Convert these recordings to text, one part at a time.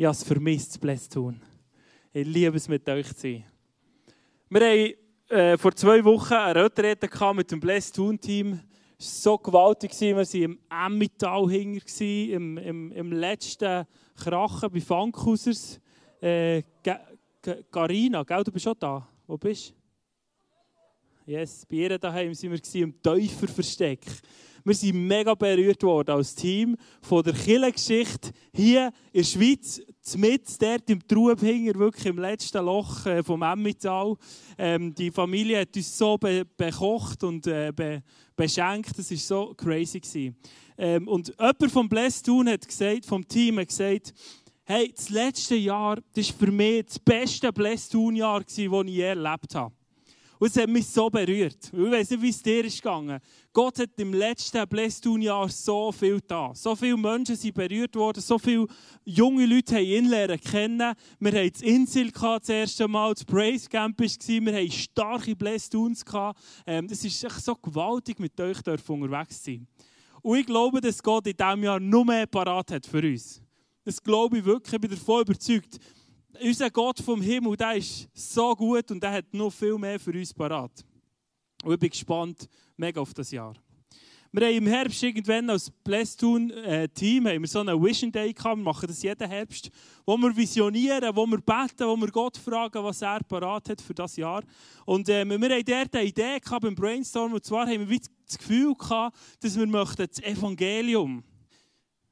Ich habe es vermisst, Bless tun. Ich liebe es, mit euch zu sein. Wir haben äh, vor zwei Wochen eine Retrette mit dem Bless Tun Team. Es war so gewaltig. Wir waren im Emmental hinger, im, im, im letzten Krachen bei Funkhausers. Äh, Carina, gell, du bist schon da. Wo bist du? Yes, bei ihr daheim waren wir im Täuferversteck. Wir sind mega berührt worden als Team von der Kirchengeschichte hier in der Schweiz, mit dort im Trubhinger, wirklich im letzten Loch äh, vom Emmental. Ähm, die Familie hat uns so be bekocht und äh, be beschenkt, das war so crazy. Ähm, und jemand vom Bless Tun hat gesagt, vom Team hat gesagt, hey, das letzte Jahr, das war für mich das beste Bless Tun Jahr, das ich je erlebt habe. Und es hat mich so berührt. Ich weiß nicht, wie es dir ist gegangen. Gott hat im letzten Blästun-Jahr so viel getan. So viele Menschen sind berührt worden, so viele junge Leute haben ihn lernen kennen. Wir hatten das Insel das erste Mal, das Praise Camp war, wir hatten starke Blästuns. Ähm, es ist echt so gewaltig, mit euch unterwegs zu sein. Und ich glaube, dass Gott in diesem Jahr noch mehr parat hat für uns. Das glaube ich wirklich, ich bin davon überzeugt unser Gott vom Himmel, der ist so gut und der hat noch viel mehr für uns parat. Und ich bin gespannt mega auf das Jahr. Wir haben im Herbst irgendwann als Blesstun-Team äh, so einen Vision Day gehabt. Wir machen das jeden Herbst, wo wir visionieren, wo wir beten, wo wir Gott fragen, was er parat hat für das Jahr. Und äh, wir haben dort eine Idee gehabt beim Brainstorm. Und zwar haben wir das Gefühl gehabt, dass wir das Evangelium möchten.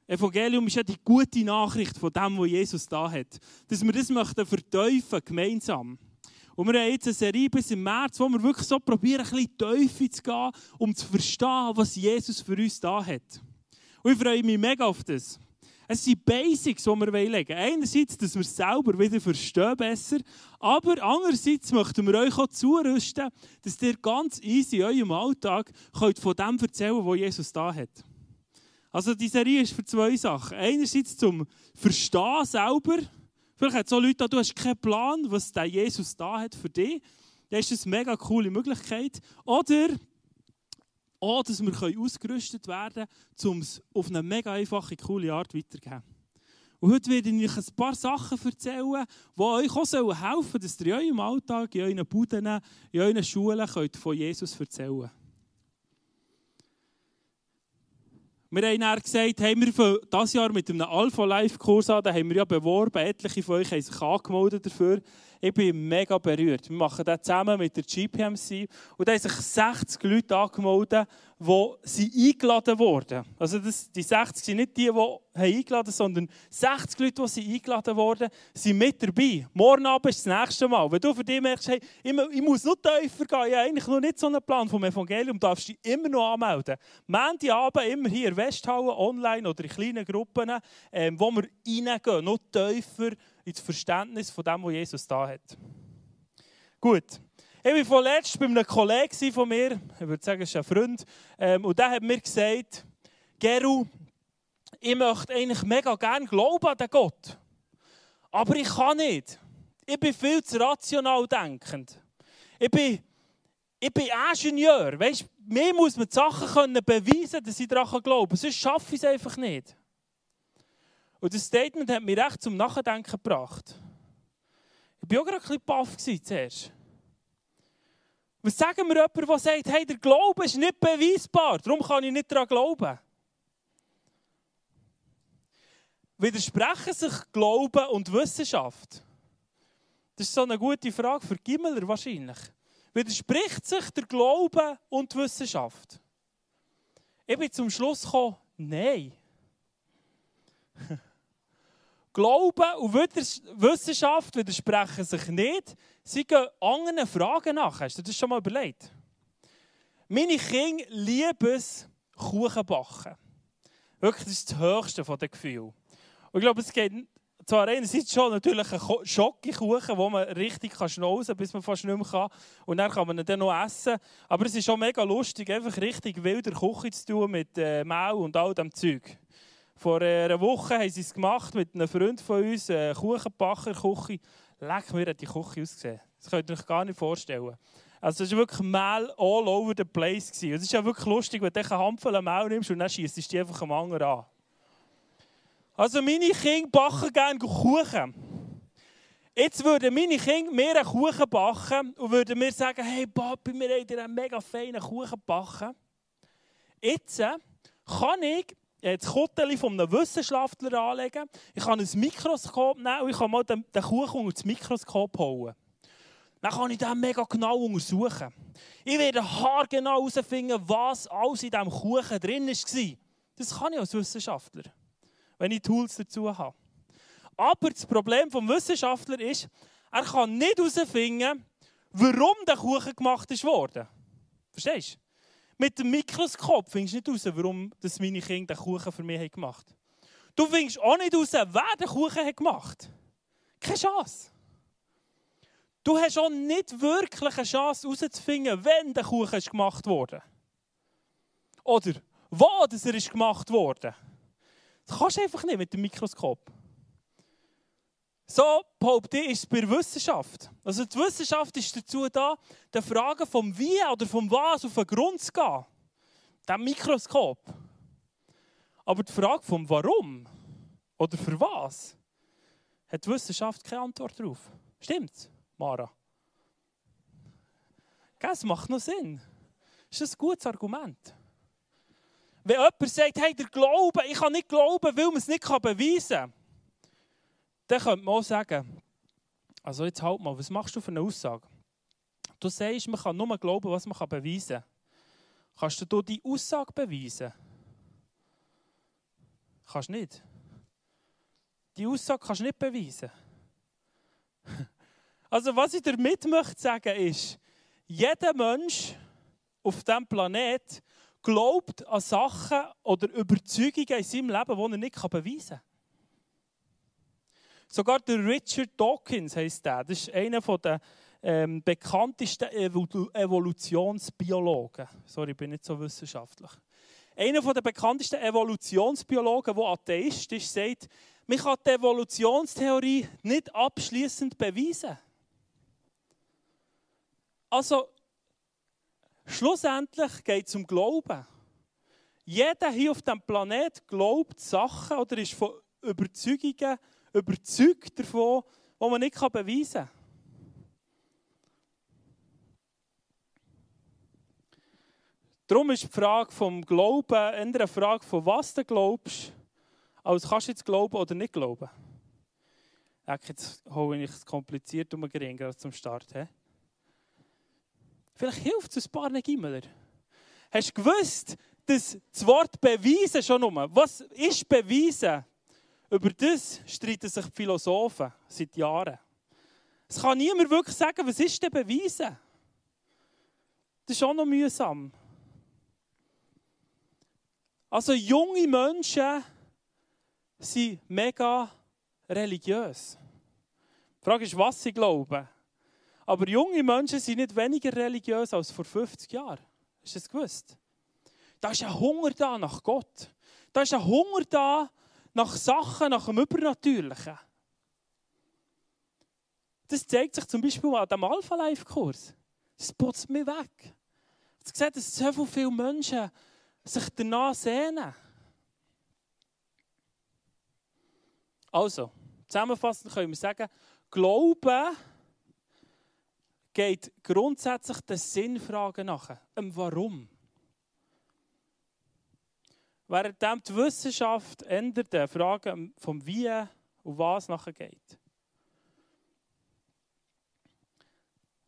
Evangelium ist ja die gute Nachricht von dem, was Jesus da hat. Dass wir das möchten verteufeln, gemeinsam. Und wir haben jetzt eine Serie bis im März, wo wir wirklich so probieren, ein bisschen tiefer zu gehen, um zu verstehen, was Jesus für uns da hat. Und ich freue mich mega auf das. Es sind Basics, die wir legen wollen. Einerseits, dass wir es selber wieder verstehen besser, aber andererseits möchten wir euch auch zurüsten, dass ihr ganz easy in eurem Alltag könnt von dem erzählen könnt, was Jesus da hat. Also die Serie ist für zwei Sachen. Einerseits zum Verstehen selber. Vielleicht hat so Leute, du hast keinen Plan, was der Jesus da hat für dich. Das ist eine mega coole Möglichkeit. Oder auch, dass wir ausgerüstet werden können, um es auf eine mega einfache, coole Art weiterzugeben. Und heute werde ich euch ein paar Sachen erzählen, die euch auch helfen sollen, dass ihr in eurem Alltag, in euren Buden, in euren Schulen könnt von Jesus erzählen könnt. Wir haben dann gesagt, hey, wir fangen dieses Jahr mit einem Alpha-Life-Kurs an. Den haben wir ja beworben. Etliche von euch haben sich angemeldet dafür. Ich bin mega berührt. Wir machen das zusammen mit der GPMC. Und da haben sich 60 Leute angemeldet, die eingeladen wurden. Also das, die 60 sind nicht die, die eingeladen sondern 60 Leute, die eingeladen wurden, sind mit dabei. Morgen Abend ist das nächste Mal. Wenn du für dich merkst, hey, ich, muss noch tiefer gehen, ich habe eigentlich noch nicht so einen Plan vom Evangelium, darfst du dich immer noch anmelden. Abend immer hier in Westhalle, online oder in kleinen Gruppen, ähm, wo wir reingehen, noch tiefer ins Verständnis von dem, was Jesus da hat. Gut. Ich war vorletzt bei einem Kollegen von mir, ich würde sagen, es ist ein Freund, ähm, und der hat mir gesagt, Geru, ich möchte eigentlich mega gerne glauben an den Gott. Aber ich kann nicht. Ich bin viel zu rational denkend. Ich bin, ich bin Ingenieur. Weißt, mir muss man die Sachen können beweisen dass ich daran glauben kann. Sonst schaffe ich es einfach nicht. Und das Statement hat mich recht zum Nachdenken gebracht. Ich war auch gerade ein bisschen baff zuerst. Was sagen wir jemandem, der sagt, hey, der Glaube ist nicht beweisbar, darum kann ich nicht daran glauben? Widersprechen sich Glauben und Wissenschaft? Das ist so eine gute Frage für Gimmeler wahrscheinlich. Widerspricht sich der Glaube und Wissenschaft? Ich bin zum Schluss gekommen, nein. Glaube und Wissenschaft widersprechen sich nicht. Sie gehen anderen Fragen nach. Hast du das schon mal überlegt? Meine Kinder lieben es, Kuchen backen. Wirklich, das ist das höchste von den Gefühlen. Und ich glaube, es geht zwar einerseits schon natürlich ein Schokokuchen, wo man richtig schnauzen kann, bis man fast nicht mehr kann. Und dann kann man ihn dann noch essen. Aber es ist schon mega lustig, einfach richtig wilder Küche zu tun mit äh, Mehl und all dem Zeug. Vor einer Woche haben sie es gemacht mit einem Freund von uns, einem Kuchenbacher, Küche. Leck mir, hat die Küche ausgesehen. Das könnt ihr euch gar nicht vorstellen. Also es war wirklich Mehl all over the place. Es ist ja wirklich lustig, wenn du einen Hampfel Mehl nimmst und dann schießt du die einfach am anderen an. Also meine Kinder backen gerne Kuchen. Jetzt würden meine Kinder mir einen Kuchen backen und würden mir sagen, hey Papi, wir haben dir einen mega feinen Kuchen gebacken. Jetzt äh, kann ich das Kottel von einem Wissenschaftler anlegen, ich kann ein Mikroskop nehmen und ich kann mal den, den Kuchen unter das Mikroskop holen. Dann kann ich den mega genau untersuchen. Ich werde haargenau herausfinden, was alles in diesem Kuchen drin war. Das kann ich als Wissenschaftler, wenn ich Tools dazu habe. Aber das Problem des Wissenschaftlers ist, er kann nicht herausfinden, warum der Kuchen gemacht wurde. Verstehst du? Mit dem Mikroskop findest du nicht heraus, warum das meine Kinder den Kuchen für mich gemacht haben. Du findest auch nicht heraus, wer den Kuchen gemacht hat. Keine Chance. Du hast auch nicht wirklich eine Chance herauszufinden, wenn der Kuchen gemacht wurde. Oder wo er gemacht wurde. Das kannst du einfach nicht mit dem Mikroskop. So behaupte ich, ist es bei der Wissenschaft. Also die Wissenschaft ist dazu da, die Frage vom Wie oder vom Was auf den Grund zu gehen. Dem Mikroskop. Aber die Frage vom Warum oder für was hat die Wissenschaft keine Antwort darauf. Stimmt's, Mara? Das macht noch Sinn. Das ist ein gutes Argument. Wenn jemand sagt, hey, der Glaube, ich kann nicht glauben, weil man es nicht beweisen kann, dann könnte man auch sagen, also jetzt halt mal, was machst du für eine Aussage? Du sagst, man kann nur glauben, was man beweisen kann. Kannst du die Aussage beweisen? Kannst du nicht. Die Aussage kannst du nicht beweisen. Also was ich damit möchte sagen ist, jeder Mensch auf diesem Planet glaubt an Sachen oder Überzeugungen in seinem Leben, die er nicht beweisen kann. Sogar der Richard Dawkins heißt der. Das ist einer der ähm, bekanntesten Evolutionsbiologen. Sorry, ich bin nicht so wissenschaftlich. Einer der bekanntesten Evolutionsbiologen, der Atheist ist, sagt, man kann die Evolutionstheorie nicht abschließend beweisen. Also, schlussendlich geht es um Glauben. Jeder hier auf diesem Planet glaubt Sachen oder ist von Überzeugungen überzeugt davon, was man nicht beweisen kann. Darum ist die Frage vom Glauben eher eine Frage von was du glaubst, als kannst du jetzt glauben oder nicht glauben. Jetzt hole ich es kompliziert um geringer zum Start. He? Vielleicht hilft es ein paar Gimmeler. Hast du gewusst, dass das Wort beweisen schon nur, was ist beweisen? Über das streiten sich die Philosophen seit Jahren. Es kann niemand wirklich sagen, was ist denn beweisen? Das ist auch noch mühsam. Also junge Menschen sind mega religiös. Die Frage ist, was sie glauben. Aber junge Menschen sind nicht weniger religiös als vor 50 Jahren. Du das gewusst? Da ist ein Hunger da nach Gott. Da ist ein Hunger da nach Sachen, nach dem Übernatürlichen. Das zeigt sich zum Beispiel an dem Alpha-Life-Kurs. Das putzt mich weg. Ich sehe, dass so viele Menschen sich danach sehnen. Also, zusammenfassend können wir sagen, Glauben geht grundsätzlich den Sinnfragen nach. Warum? Während die Wissenschaft ändert die Frage vom Wie und Was nachher geht.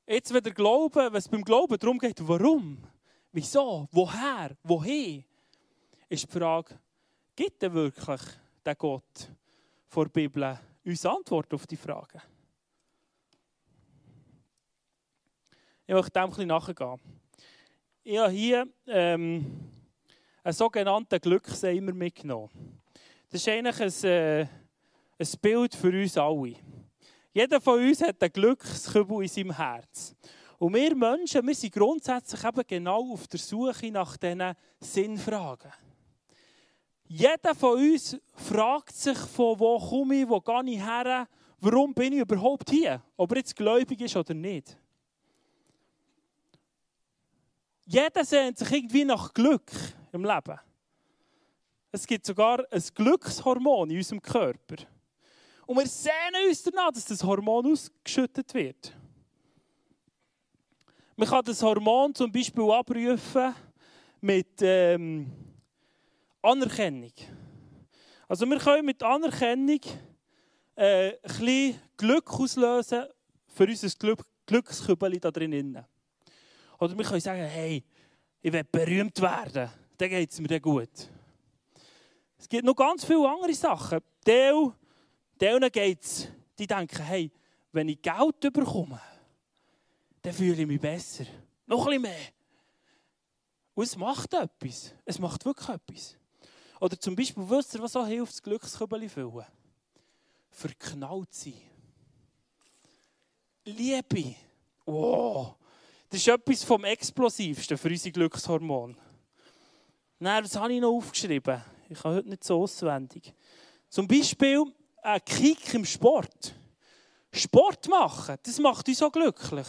Jetzt, wenn der Glaube, es beim Glauben darum geht, warum, wieso, woher, wohin, ist die Frage, gibt er wirklich der Gott vor der Bibel uns Antwort auf die Frage? Ich möchte dem ein bisschen nachgehen. Ich habe hier ähm, einen sogenannten Glückseimer mitgenommen. Das ist eigentlich ein, äh, ein Bild für uns alle. Jeder von uns hat einen Glückskübel in seinem Herz. Und wir Menschen, wir sind grundsätzlich eben genau auf der Suche nach diesen Sinnfragen. Jeder von uns fragt sich, von wo komme ich, wo gehe ich her, warum bin ich überhaupt hier, ob er jetzt gläubig ist oder nicht. Jeder sehnt sich irgendwie nach Glück im Leben. Es gibt sogar ein Glückshormon in unserem Körper. Und wir sehnen uns danach, dass das Hormon ausgeschüttet wird. Man kann das Hormon zum Beispiel abrufen mit ähm, Anerkennung. Also wir können mit Anerkennung äh, ein bisschen Glück auslösen für unser Glück, Glückskübel da drinnen. Oder wir können sagen, hey, ich will berühmt werden, dann geht es mir dann gut. Es gibt noch ganz viele andere Sachen. Deel, denen geht es, die denken, hey, wenn ich Geld bekomme, dann fühle ich mich besser. Noch ein bisschen mehr. Und es macht etwas. Es macht wirklich etwas. Oder zum Beispiel, wisst ihr, was auch hilft, das Glückskübel füllen? Verknallt sein. Liebe. Wow. Das ist etwas vom Explosivsten für unsere Glückshormone. Nein, das habe ich noch aufgeschrieben. Ich habe heute nicht so auswendig. Zum Beispiel ein Kick im Sport. Sport machen, das macht uns so glücklich.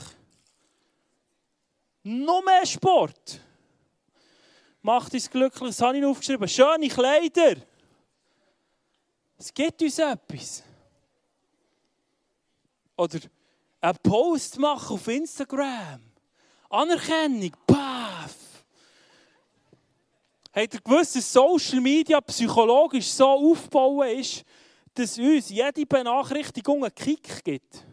Noch mehr Sport macht uns glücklich. Das habe ich noch aufgeschrieben. Schöne Kleider. Es gibt uns etwas. Oder einen Post machen auf Instagram. Anerkennung. Paf. Habt ihr gewusst, dass Social Media psychologisch so aufgebaut ist, dass uns jede Benachrichtigung einen Kick gibt?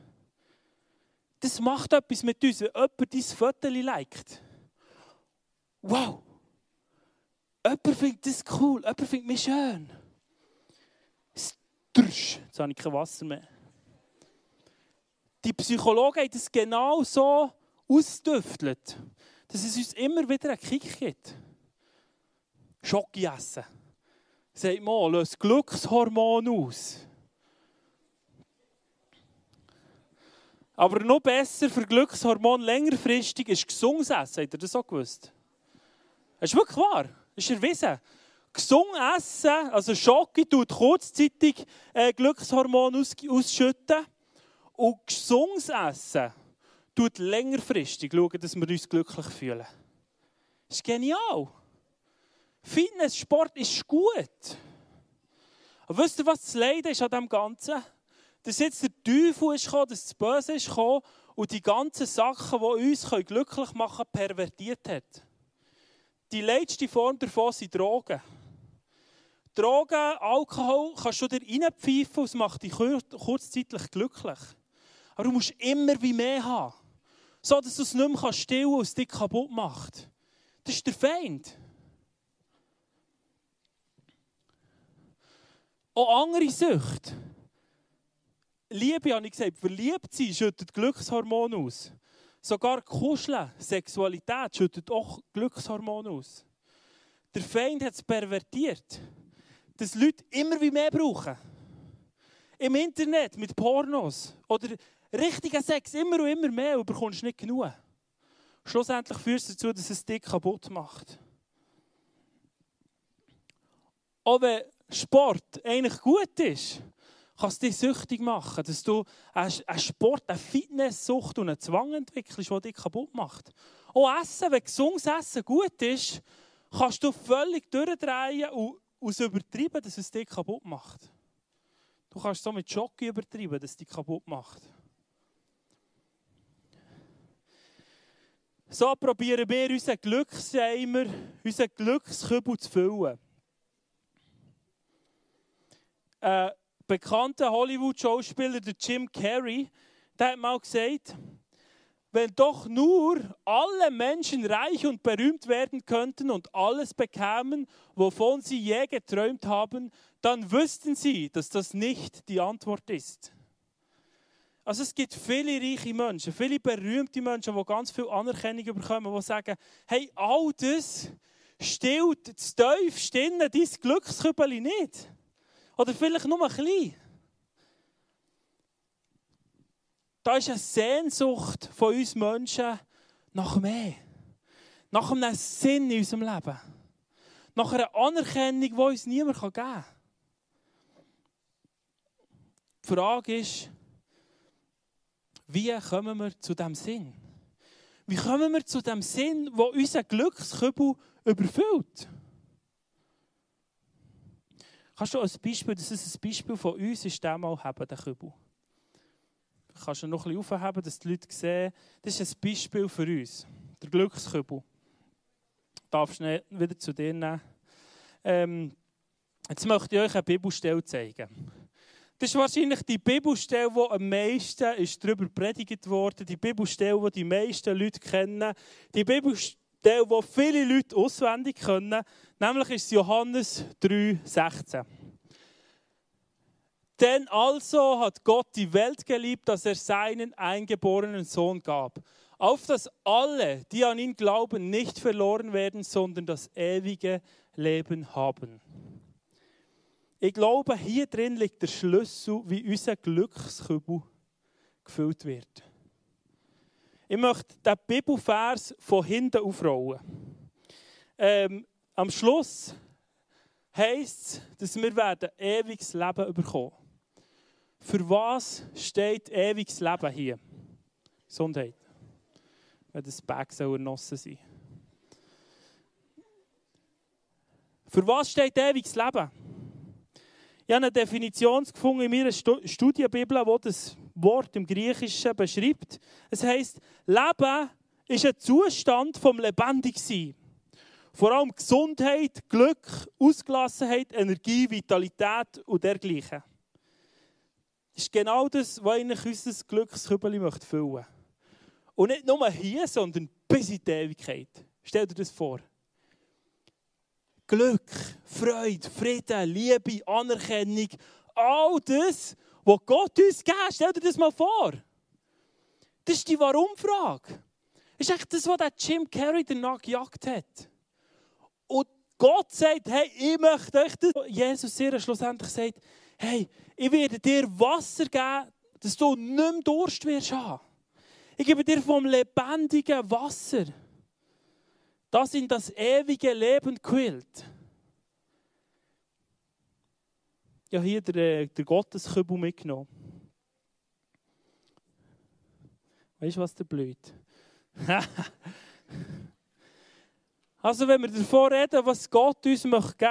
Das macht etwas mit uns, wenn jemand dein Foto liked. Wow! Jemand findet das cool, jemand findet mich schön. Strsch, jetzt habe ich kein Wasser mehr. Die Psychologen haben das genau so ausdüftelt, dass es uns immer wieder einen Kick gibt. Schoki essen. Sagt mal, löst Glückshormon aus. Aber noch besser für Glückshormon längerfristig ist gesundes Essen. Habt ihr das auch gewusst? Das ist wirklich wahr. Das ist erwiesen. Gesund essen, also Schoki, tut kurzzeitig äh, Glückshormon aus, ausschütten. Und gesundes Essen tut längerfristig schauen, dass wir uns glücklich fühlen. Das ist genial. Fitness, Sport ist gut. Aber wisst ihr, was das Leiden ist an dem Ganzen? Dass jetzt der Teufel ist gekommen, dass das Böse ist gekommen und die ganzen Sachen, die uns glücklich machen können, pervertiert hat. Die letzte Form davon sind Drogen. Drogen, Alkohol kannst du dir reinpfeifen und es macht dich kurzzeitig glücklich. Aber du musst immer wie mehr haben. So, dass du es nicht mehr stillen und es dich kaputt macht. Das ist der Feind. Auch andere Süchte. Liebe, habe ich gesagt, verliebt sein schüttet Glückshormone aus. Sogar Kuscheln, Sexualität schüttet auch Glückshormone aus. Der Feind hat es pervertiert, dass Leute immer wie mehr brauchen. Im Internet, mit Pornos oder richtigen Sex, immer und immer mehr, und bekommst nicht genug. Schlussendlich führt es dazu, dass es dich kaputt macht. Auch wenn Sport eigentlich gut ist, kann es dich süchtig machen, dass du einen Sport, eine Fitnesssucht und einen Zwang entwickelst, der dich kaputt macht. Auch Essen, wenn gesundes Essen gut ist, kannst du völlig durchdrehen und, übertreiben, dass es dich kaputt macht. Du kannst so mit Schoki übertreiben, dass es dich kaputt macht. So probieren wir unseren Glücksheimer, unseren Glückskübel zu füllen. Ein bekannter Hollywood-Schauspieler, der Jim Carrey, der hat mal gesagt, wenn doch nur alle Menschen reich und berühmt werden könnten und alles bekämen, wovon sie je geträumt haben, dann wüssten sie, dass das nicht die Antwort ist. Also es gibt viele reiche Menschen, viele berühmte Menschen, die ganz viel Anerkennung bekommen, die sagen, hey, all das stillt das tiefste dein Glückskübel nicht. Oder vielleicht nur ein bisschen. Da ist eine Sehnsucht von uns Menschen nach mehr. Nach einem Sinn in unserem Leben. Nach einer Anerkennung, die uns niemand geben kann. Die Frage ist, wie kommen wir zu dem Sinn? Wie kommen wir zu dem Sinn, wo unser Glückskübel überfüllt? Kannst du als Beispiel, das ist ein Beispiel von uns, ist der mal haben, den Kübel. Kannst du noch ein bisschen aufheben, dass die Leute sehen, das ist ein Beispiel für uns. Der Glückskübel. Darfst du wieder zu dir nehmen. Ähm, jetzt möchte ich euch eine Bibelstelle zeigen. Das ist wahrscheinlich die Bibelstelle, die am meisten ist darüber predigt wurde. Die Bibelstelle, die die meisten Leute kennen. Die Bibelstelle, die viele Leute auswendig können. Nämlich ist Johannes 3,16. Denn also hat Gott die Welt geliebt, dass er seinen eingeborenen Sohn gab. Auf dass alle, die an ihn glauben, nicht verloren werden, sondern das ewige Leben haben. Ich glaube, hier drin liegt der Schlüssel, wie unser Glückskübel gefüllt wird. Ich möchte den Bibelvers von hinten aufrollen. Ähm, am Schluss heisst es, dass wir werden ewiges Leben bekommen. Für was steht ewiges Leben hier? Gesundheit. Wenn das Bag soll ernossen sein. Für was steht ewiges Leben? Ich habe eine Definition gefunden in meiner Studienbibel, die das Wort im Griechischen beschreibt. Es heißt, Leben ist ein Zustand vom Lebendigsein. Vor allem Gesundheit, Glück, Ausgelassenheit, Energie, Vitalität und dergleichen. Das ist genau das, was ich unser Glückskübel möchte füllen Und nicht nur hier, sondern bis in die Ewigkeit. Stell dir das vor. Glück, Freude, Frieden, Liebe, Anerkennung, all das, was Gott uns gibt. Stell dir das mal vor. Das ist die Warum-Frage. Das ist echt das, was der Jim Carrey danach gejagt hat. Und Gott sagt, hey, ich möchte euch das. Jesus sehr schlussendlich sagt, hey, ich werde dir Wasser geben, dass du nicht mehr Durst wirst haben. Ich gebe dir vom lebendigen Wasser das in das ewige Leben quillt. Ja, hier der, äh, der Gotteskübel mitgenommen. Weißt du, was der blöd? also, wenn wir davon reden, was Gott uns geben möchte,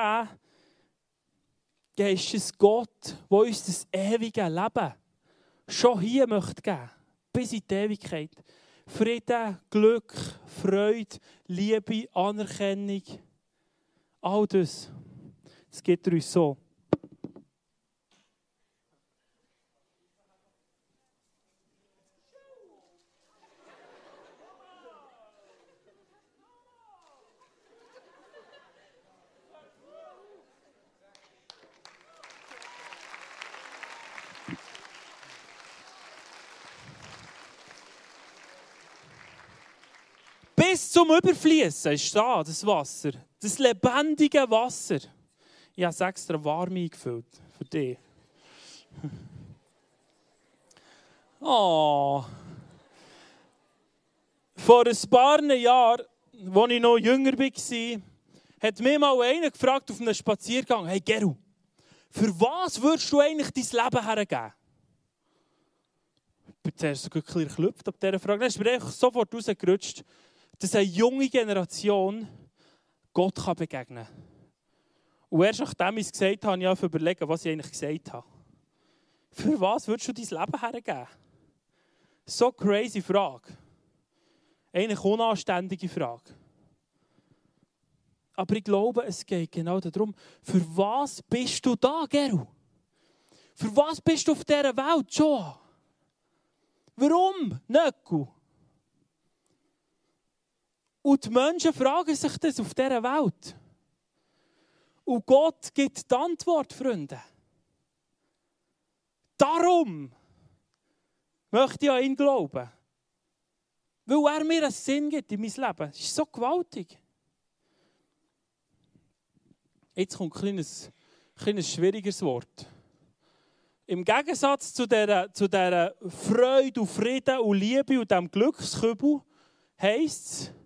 dann ist es Gott, der uns das ewige Leben schon hier möchte geben, bis in die Ewigkeit. Frieden, Glück, Freude, Liebe, Anerkennung. All das. Das gibt er uns so. Bis zum Überfließen ist da, das Wasser. Das lebendige Wasser. Ich habe es extra warm eingefüllt für dich. Oh. Vor ein paar Jahren, als ich noch jünger war, hat mich mal einer gefragt auf einem Spaziergang: Hey Geru, für was würdest du eigentlich dein Leben hergeben? Ich bin zuerst so ein bisschen geklüpft ab dieser Frage. Dann ist mir sofort rausgerutscht dass eine junge Generation Gott kann begegnen kann. Und erst nachdem ich es gesagt habe, habe ich überlegen, was ich eigentlich gesagt habe. Für was würdest du dein Leben hergeben? So crazy Frage. Eine unanständige Frage. Aber ich glaube, es geht genau darum, für was bist du da, Geru? Für was bist du auf dieser Welt, Joa? Warum, Nöcku? Und die Menschen fragen sich das auf dieser Welt. Und Gott gibt die Antwort, Freunde. Darum möchte ich an ihn glauben. Weil er mir einen Sinn gibt in mein Leben. Das ist so gewaltig. Jetzt kommt ein kleines, kleines schwieriges Wort. Im Gegensatz zu dieser, zu dieser Freude und Frieden und Liebe und diesem Glückskübel heisst es,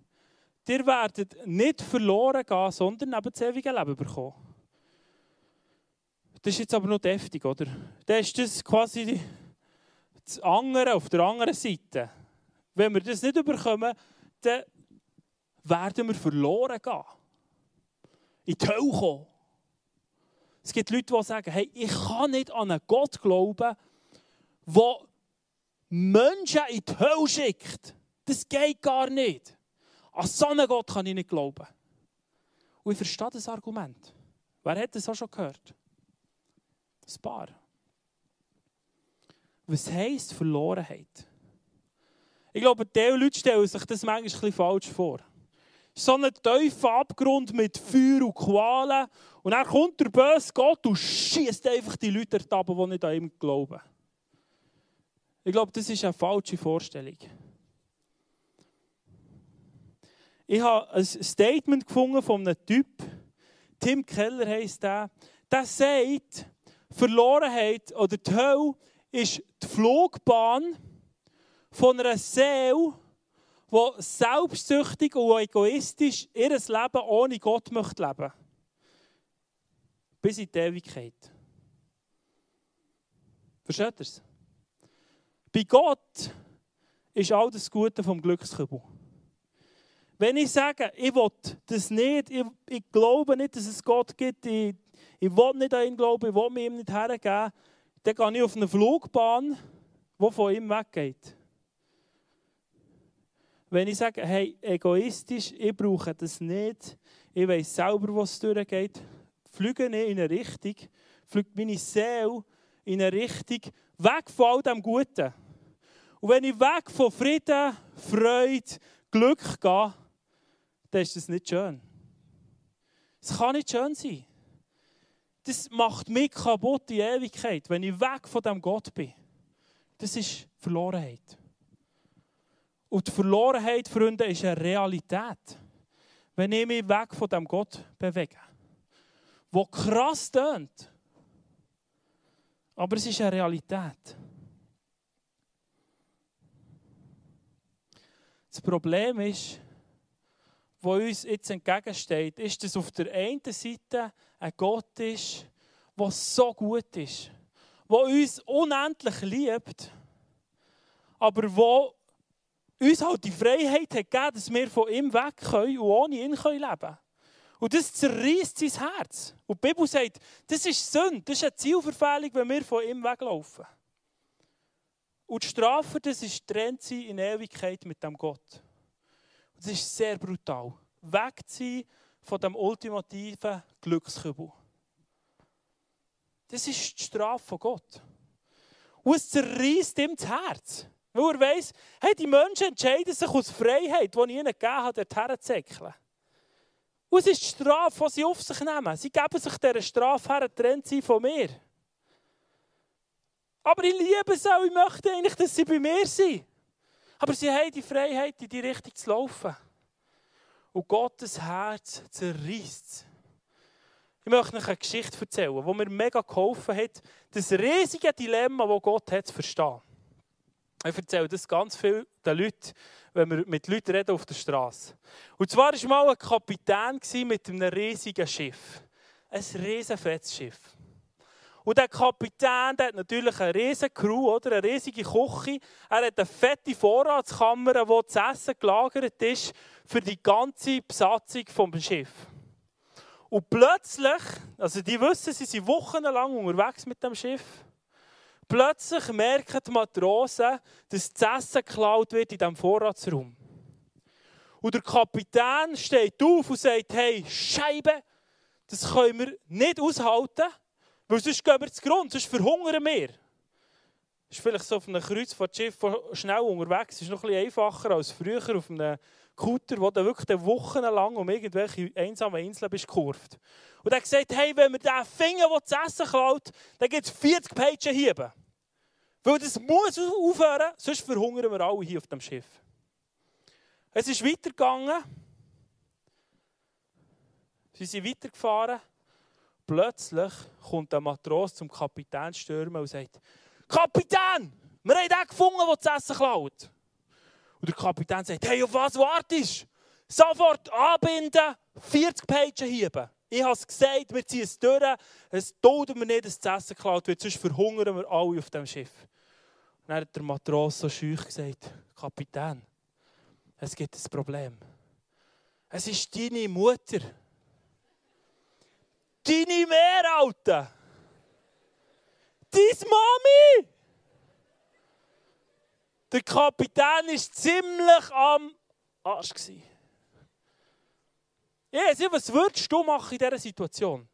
Ihr werdet nicht verloren gehen, sondern eben das ewige Leben bekommen. Das ist jetzt aber noch deftig, oder? Dann ist das quasi das andere auf der anderen Seite. Wenn wir das nicht bekommen, dann werden wir verloren gehen. In die Hölle kommen. Es gibt Leute, die sagen, hey, ich kann nicht an einen Gott glauben, der Menschen in die Hölle schickt. Das geht gar nicht. An so einen Gott kann ich nicht glauben. Und ich verstehe das Argument. Wer hat das auch schon gehört? Ein paar. Was heisst Verlorenheit? Ich glaube, die Leute stellen sich das manchmal ein bisschen falsch vor. So ein tiefer Abgrund mit Feuer und Qualen. Und dann kommt der böse Gott und schießt einfach die Leute ab, die nicht an ihm glauben. Ich glaube, das ist eine falsche Vorstellung. Ich habe ein Statement gefunden von einem Typ, Tim Keller heisst der, der sagt, Verlorenheit oder die Hölle ist die Flugbahn von einer Seele, die selbstsüchtig und egoistisch ihr Leben ohne Gott möchte leben. Bis in die Ewigkeit. Versteht ihr es? Bei Gott ist all das Gute vom Glückskübel. Wenn ich sage, ich will das nicht, ich, ich glaube nicht, dass es Gott gibt, ich, ich will nicht an ihn glauben, ich will mir ihm nicht hergeben, dann gehe ich auf eine Flugbahn, die von ihm weggeht. Wenn ich sage, hey, egoistisch, ich brauche das nicht, ich weiß selber, was durchgeht, fliege ich in eine Richtung, fliegt meine Seele in eine Richtung, weg von all dem Guten. Und wenn ich weg von Frieden, Freude, Glück gehe, dann ist das nicht schön. Es kann nicht schön sein. Das macht mich kaputt die Ewigkeit, wenn ich weg von dem Gott bin. Das ist Verlorenheit. Und die Verlorenheit, Freunde, ist eine Realität. Wenn ich mich weg von dem Gott bewege. Wo krass tönt. Aber es ist eine Realität. Das Problem ist, wo uns jetzt entgegensteht, ist, dass auf der einen Seite ein Gott ist, der so gut ist, der uns unendlich liebt, aber wo uns halt die Freiheit hat gegeben, dass wir von ihm weg können und ohne ihn leben können. Und das zerreißt sein Herz. Und die Bibel sagt, das ist Sünde, das ist eine Zielverfehlung, wenn wir von ihm weglaufen. Und die Strafe, das ist trennt sie in Ewigkeit mit dem Gott. Das ist sehr brutal. Wegziehen von dem ultimativen Glückskübel. Das ist die Strafe von Gott. Und es zerreißt ihm das Herz. Weil er weiss, hey, die Menschen entscheiden sich aus Freiheit, die ich ihnen gegeben habe, dorthin zu. Und es ist die Strafe, die sie auf sich nehmen. Sie geben sich dieser Strafe her, trennt sie von mir. Aber ich liebe sie auch, ich möchte eigentlich, dass sie bei mir sind. Aber sie haben die Freiheit, in die Richtung zu laufen. Und Gottes Herz zerreißt Ich möchte euch eine Geschichte erzählen, die mir mega geholfen hat, das riesige Dilemma, das Gott hat, zu verstehen. Ich erzähle das ganz viel den Leuten, wenn wir mit Leuten reden auf der Straße. Und zwar war mal ein Kapitän mit einem riesigen Schiff. Ein riesen fettes Schiff. Und der Kapitän der hat natürlich eine riesige Crew, oder? eine riesige Küche. Er hat eine fette Vorratskammer, wo das Essen gelagert ist für die ganze Besatzung des Schiffes. Und plötzlich, also die wissen, sie sind wochenlang unterwegs mit dem Schiff. Plötzlich merken die Matrosen, dass das Essen geklaut wird in diesem Vorratsraum. Und der Kapitän steht auf und sagt, hey, Scheibe, das können wir nicht aushalten. Weil sonst gehen wir zu Grund, sonst verhungern wir. Das ist vielleicht so auf einem Kreuzfahrtschiff, das schnell unterwegs ist, ist noch ein bisschen einfacher als früher auf einem Kutter, wo du wirklich wochenlang um irgendwelche einsamen Inseln bist gekurvt. Und er hat gesagt, hey, wenn wir den Finger, der zu essen klaut, dann gibt es 40 Peitschen hieben. Weil das muss aufhören, sonst verhungern wir alle hier auf dem Schiff. Es ist weitergegangen. Sie sind weitergefahren. Plötzlich kommt der Matros zum Kapitän stürmen und sagt, Kapitän, wir haben den gefunden, der das Essen klaut. Und der Kapitän sagt, hey, auf was wartest du? Sofort anbinden, 40 Peitschen hieben. Ich habe es gesagt, wir ziehen es durch. Es tut mir nicht, dass das Essen geklaut wird, sonst verhungern wir alle auf dem Schiff. Und dann hat der Matros so schüch gesagt, Kapitän, es gibt ein Problem. Es ist deine Mutter. Deine Mehr! Deine Mami! Der Kapitän war ziemlich am Arsch. Ja, was würdest du machen in dieser Situation?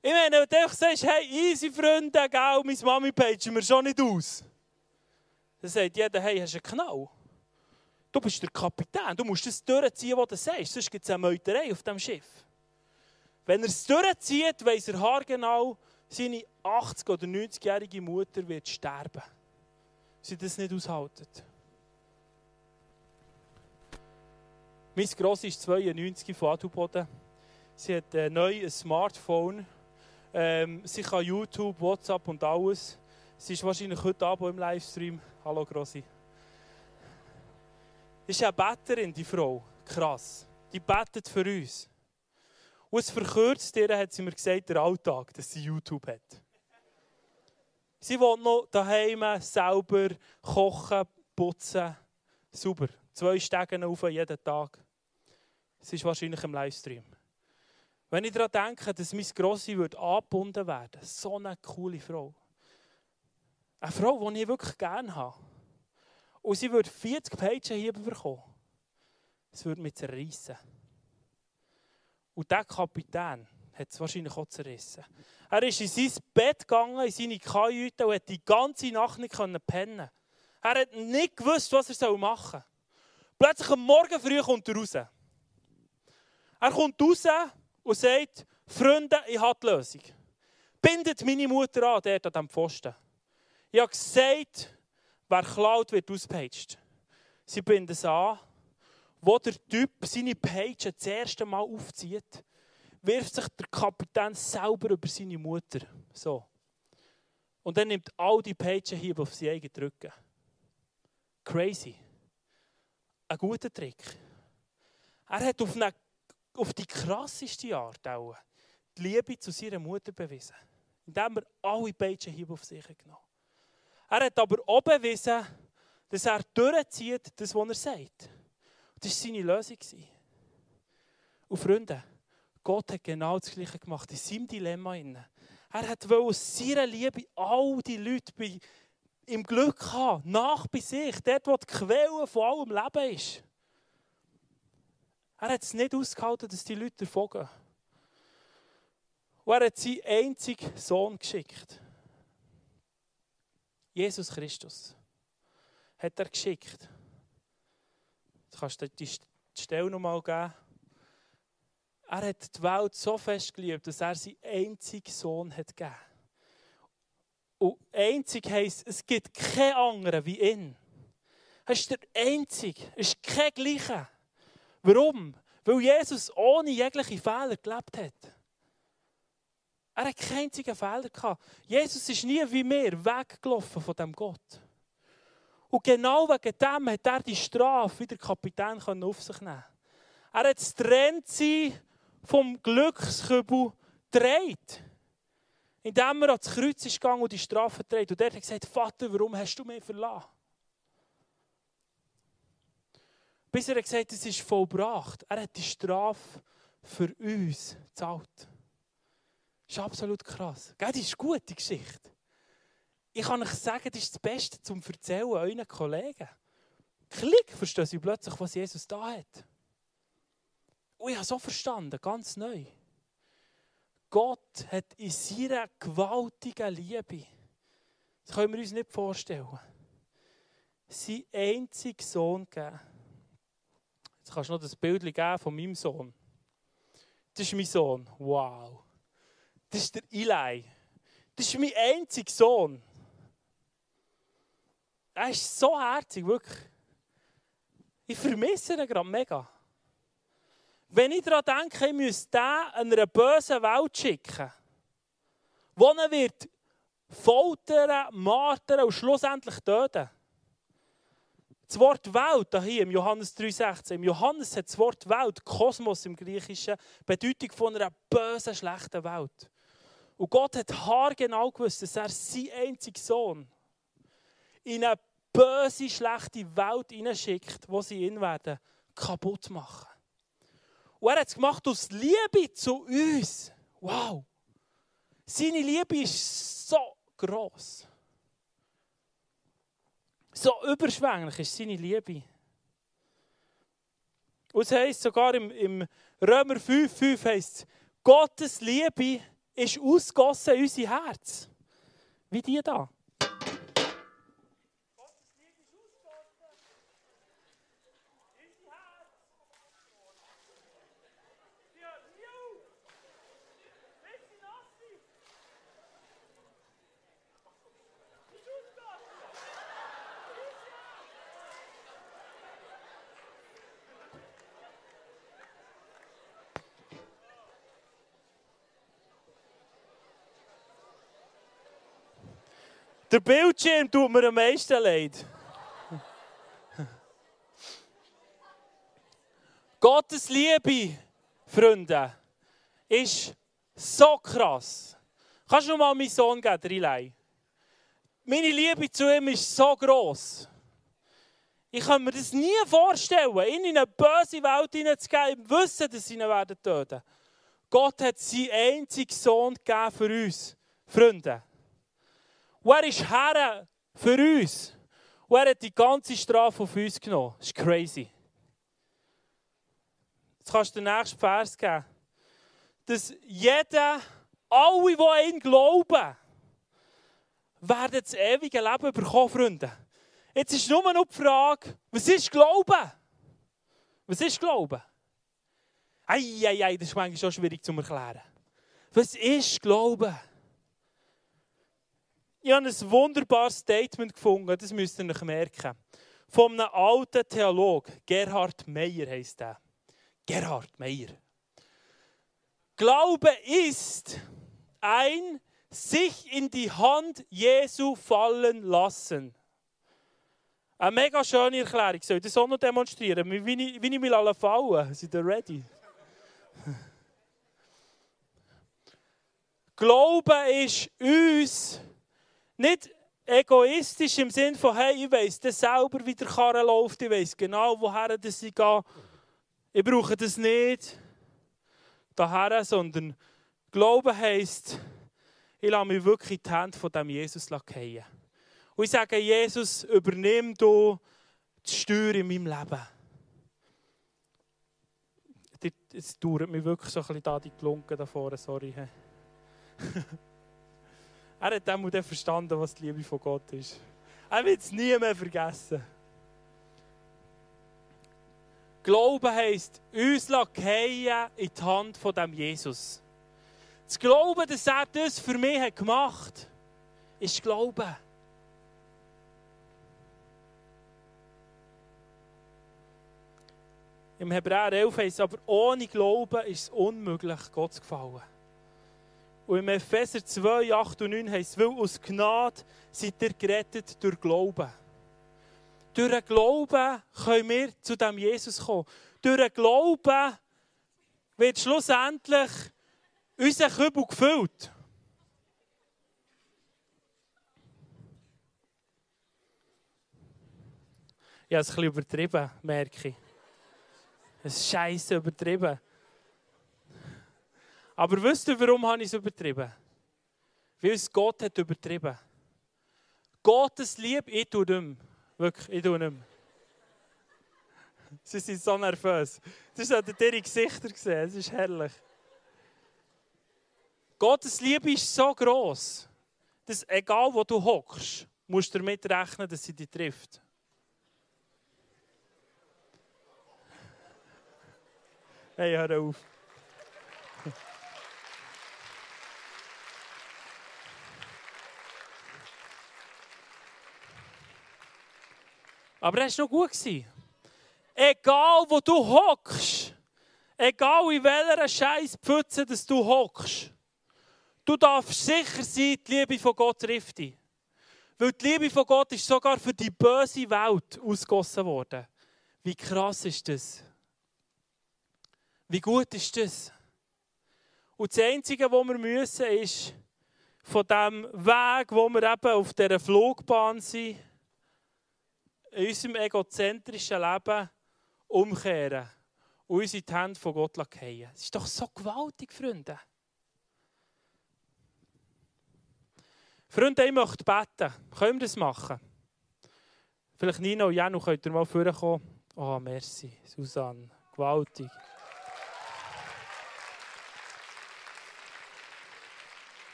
Ich meine, wenn du sagst, hey, easy Freunde, gell, meine Mami page mir schon nicht aus. Dann sagt jeder, hey, hast du einen Knall? Du bist der Kapitän, du musst das durchziehen, was du sagst, sonst gibt es eine Meuterei auf dem Schiff. Wenn er es durchzieht, weiss er haargenau, seine 80- oder 90-jährige Mutter wird sterben. Sie das nicht aushalten. Meine Grosse ist 92 von Adelboden. Sie hat äh, neu ein Smartphone ähm, sie kann YouTube, WhatsApp und alles. Sie ist wahrscheinlich heute Abend im Livestream. Hallo Grossi. Ist eine Betterin, die Frau. Krass. Die betet für uns. Und es verkürzt ihr, hat sie mir gesagt, der Alltag, dass sie YouTube hat. Sie will noch daheim selber kochen, putzen. Super. Zwei Stegen auf jeden Tag. Sie ist wahrscheinlich im Livestream. Wenn ich daran denke, dass meine Grossi angebunden werden würde, so eine coole Frau. Eine Frau, die ich wirklich gerne habe. Und sie würde 40 Pages hier bekommen. Es würde mich zerreissen. Und dieser Kapitän hat es wahrscheinlich auch zerrissen. Er ist in sein Bett gegangen, in seine Kajüte und hat die ganze Nacht nicht pennen Er hat nicht gewusst, was er machen soll. Plötzlich am Morgen früh kommt er raus. Er kommt raus und sagt, Freunde, ich habe die Lösung. Bindet meine Mutter an, dort an diesem Pfosten. Ich habe gesagt, wer klaut, wird ausgepaged. Sie binden es an. Wo der Typ seine Page das erste Mal aufzieht, wirft sich der Kapitän selber über seine Mutter. So. Und dann nimmt all die Pages hier auf seine eigenen Rücken. Crazy. Ein guter Trick. Er hat auf eine auf die krasseste Art auch die Liebe zu seiner Mutter bewiesen. Indem er alle Peitschenhiebe auf sich genommen. Er hat aber auch bewiesen, dass er durchzieht, das, was er sagt. Das war seine Lösung. Und Freunde, Gott hat genau das Gleiche gemacht in seinem Dilemma. Er hat aus seiner Liebe all die Leute bei, im Glück haben, nach bei sich, dort, wo die Quelle von allem Leben ist. Er hat es nicht ausgehalten, dass die Leute davon. Und er hat seinen einzigen Sohn geschickt. Jesus Christus hat er geschickt. Du kannst dir die Stelle noch mal geben. Er hat die Welt so fest geliebt, dass er seinen einzigen Sohn hat gegeben. Und einzig heisst, es gibt keinen anderen wie ihn. Er ist der Einzige, es ist kein Gleicher. Warum? Weil Jesus ohne jegliche Fehler gelebt hat. Er hat keinen einzigen Fehler gehabt. Jesus ist nie wie wir weggelaufen von dem Gott. Und genau wegen dem hat er die Strafe wie der Kapitän auf sich nehmen Er hat das Trennsein vom Glückskübel gedreht. Indem er ans Kreuz ist gegangen und die Strafe gedreht. Und er hat gesagt, Vater, warum hast du mich verlassen? Bis er gesagt hat, es ist vollbracht. Er hat die Strafe für uns gezahlt. Das ist absolut krass. Das ist eine gute Geschichte. Ich kann euch sagen, das ist das Beste zum Erzählen euren Kollegen. Klick, verstehen sie plötzlich, was Jesus da hat. Und ich habe so verstanden, ganz neu. Gott hat in seiner gewaltigen Liebe, das können wir uns nicht vorstellen, seinen einzigen Sohn gegeben Jetzt kannst du noch das Bild geben von meinem Sohn. Das ist mein Sohn. Wow. Das ist der Eli. Das ist mein einziger Sohn. Er ist so herzig, wirklich. Ich vermisse ihn gerade mega. Wenn ich daran denke, ich müsste den einer bösen Welt schicken, wo er wird foltern, martern und schlussendlich töten. Das Wort Welt hier im Johannes 3,16, im Johannes hat das Wort Welt, Kosmos im Griechischen, Bedeutung von einer bösen, schlechten Welt. Und Gott hat haargenau gewusst, dass er seinen einzigen Sohn in eine böse, schlechte Welt hineinschickt, wo sie ihn werden kaputt machen. Und er hat es gemacht aus Liebe zu uns. Wow! Seine Liebe ist so groß. So überschwänglich ist seine Liebe. Und es heisst sogar im, im Römer 5,5 heißt Gottes Liebe ist ausgossen in unser Herz. Wie die da. Der Bildschirm tut mir am meisten leid. Gottes Liebe, Freunde, ist so krass. Kannst du noch mal meinen Sohn geben, Riley? Meine Liebe zu ihm ist so gross. Ich kann mir das nie vorstellen, ihn in eine böse Welt hineinzugeben, im Wissen, dass sie ihn werden töten. Gott hat seinen einzigen Sohn gegeben für uns, Freunde. Und er ist Herr für uns. Und er hat die ganze Strafe auf uns genommen. Das ist crazy. Jetzt kannst du den nächsten Vers geben. Dass jeder, alle, die ihn glauben, werden das ewige Leben bekommen, Freunde. Jetzt ist nur noch die Frage, was ist Glauben? Was ist Glauben? Eieiei, das ist manchmal schon schwierig zu erklären. Was ist Glauben? Ich habe ein wunderbares Statement gefunden, das müsst ihr euch merken. Von einem alten Theolog, Gerhard Meyer heißt er. Gerhard Meyer. Glaube ist ein sich in die Hand Jesu fallen lassen. Eine mega schöne Erklärung. Soll ich das auch noch demonstrieren? Wie ich, wie ich mich alle fallen Seid ihr ready? Glaube ist uns nicht egoistisch im Sinne von, hey, ich weiss das selber, wie der Karren läuft, ich weiss genau, woher das ich gehe. Ich brauche das nicht daher, sondern Glauben heisst, ich lasse mich wirklich in die Hände von dem Jesus fallen. Und ich sage, Jesus, übernimm du die Steuer in meinem Leben. Es dauert mir wirklich so ein bisschen da die Klunken da vorne, sorry. Er hat dann verstanden, was die Liebe von Gott ist. Er wird es nie mehr vergessen. Glauben heisst, uns fallen in die Hand von dem Jesus. Das Glauben, dass er das für mich hat gemacht hat, ist Glauben. Im Hebräer 11 heißt es aber, ohne Glauben ist es unmöglich, Gott zu gefallen. Und im Epheser 2, 8 und 9 heißt es, weil aus Gnade seid ihr gerettet durch Glauben. Durch den Glauben können wir zu dem Jesus kommen. Durch den Glauben wird schlussendlich unser Kübel gefüllt. Habe es ein bisschen übertrieben, merke ich. Es ist scheiße übertrieben. Aber wisst ihr, warum habe ich es übertrieben? Weil es Gott hat übertrieben. Gottes Liebe, ich tue nicht mehr. Wirklich, ich tue nicht mehr. Sie sind so nervös. Das ihr ihre Gesichter gesehen. Es ist herrlich. Gottes Liebe ist so groß, dass egal wo du hockst, musst du damit rechnen, dass sie dich trifft. Hey, hör auf. Aber das war noch gut. Egal wo du hockst, egal in welcher scheiß Pfütze dass du hockst, du darfst sicher sein, die Liebe von Gott trifft dich. Weil die Liebe von Gott ist sogar für die böse Welt ausgossen worden. Wie krass ist das? Wie gut ist das? Und das Einzige, was wir müssen, ist von dem Weg, wo wir eben auf dieser Flugbahn sind, in unserem egozentrischen Leben umkehren und uns in die Hände von Gott fallen. Es ist doch so gewaltig, Freunde. Freunde, ich möchte beten. Können wir das machen? Vielleicht Nino und Janu, könnt ihr mal vorkommen? Oh, merci, Susanne. Gewaltig.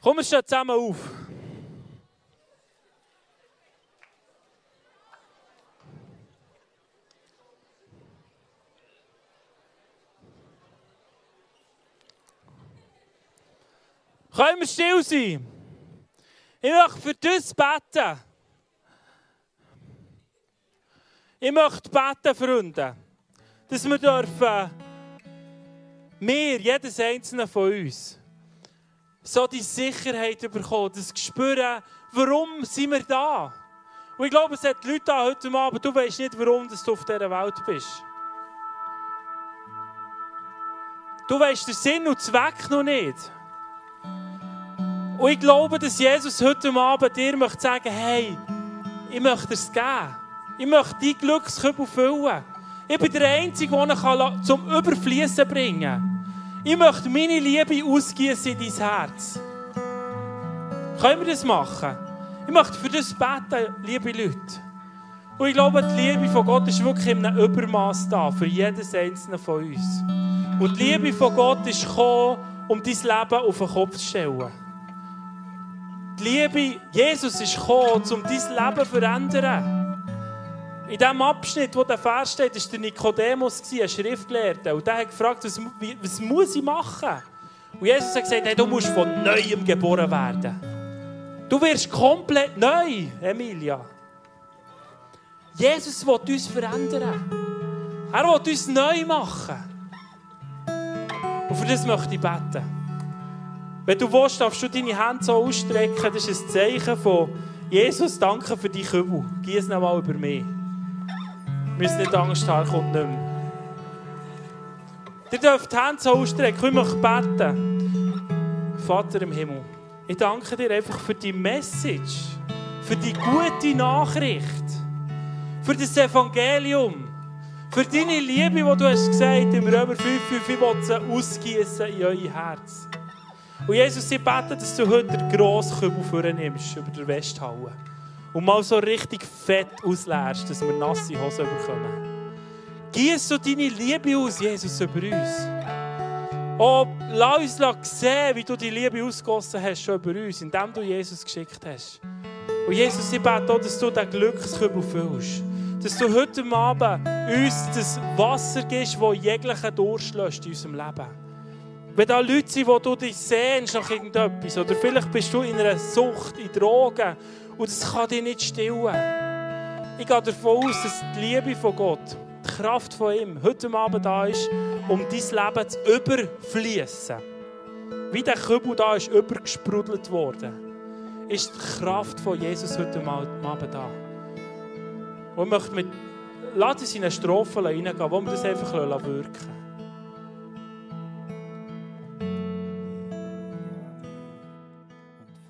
Kommen wir schon zusammen auf. Können wir still sein? Ich möchte für das beten. Ich möchte beten, Freunde, dass wir dürfen, wir, jedes einzelne von uns, so die Sicherheit bekommen, das spüren, warum sind wir da? Und ich glaube, es hat Leute da heute Abend, du weißt nicht, warum du auf dieser Welt bist. Du weißt den Sinn und Zweck noch nicht. Und ich glaube, dass Jesus heute Abend dir möchte sagen, hey, ich möchte es geben. Ich möchte dein Glückskübel füllen. Ich bin der Einzige, der ihn zum Überfließen bringen kann. Ich möchte meine Liebe ausgießen in dein Herz. Können wir das machen? Ich möchte für das beten, liebe Leute. Und ich glaube, die Liebe von Gott ist wirklich in einem Übermaß da, für jedes einzelne von uns. Und die Liebe von Gott ist gekommen, um dein Leben auf den Kopf zu stellen. Die Liebe, Jesus ist gekommen, um dein Leben zu verändern. In dem Abschnitt, wo der Vers steht, war der Nikodemus, ein Schriftgelehrter. Und der hat gefragt, was, was muss ich machen? Und Jesus hat gesagt, hey, du musst von Neuem geboren werden. Du wirst komplett neu, Emilia. Jesus will uns verändern. Er will uns neu machen. Und für das möchte ich beten. Wenn du willst, darfst du deine Hände so ausstrecken. Das ist ein Zeichen von Jesus, danke für die Kübel. Gieß noch mal über mich. Wir müssen nicht Angst haben, kommt nicht mehr. Ihr dürft die Hände so ausstrecken. Ich möchte beten. Vater im Himmel, ich danke dir einfach für die Message, für die gute Nachricht, für das Evangelium, für deine Liebe, die du hast gesagt im Römer 5, 5 ich will sie ausgießen in euer Herz. Und Jesus, ich bete, dass du heute den grossen Kübel vornimmst über der Westhalle und mal so richtig fett ausleerst, dass wir nasse Hosen bekommen. Gieß so deine Liebe aus, Jesus, über uns. Oh, lass uns sehen, wie du die Liebe ausgossen hast, schon über uns, indem du Jesus geschickt hast. Und Jesus, ich bete auch, dass du den Glückskübel füllst. Dass du heute Abend uns das Wasser gibst, das jeglichen Durst löscht in unserem Leben. Wenn da Leute sind, wo du dich sehnst nach irgendetwas, oder vielleicht bist du in einer Sucht, in Drogen, und das kann dich nicht stillen. Ich gehe davon aus, dass die Liebe von Gott, die Kraft von ihm, heute Abend da ist, um dein Leben zu überfließen. Wie der Kübel da ist übergesprudelt worden, ist die Kraft von Jesus heute Abend da. Und ich möchte mit, lass uns in eine Strophe reingehen, wo wir das einfach wirken lassen.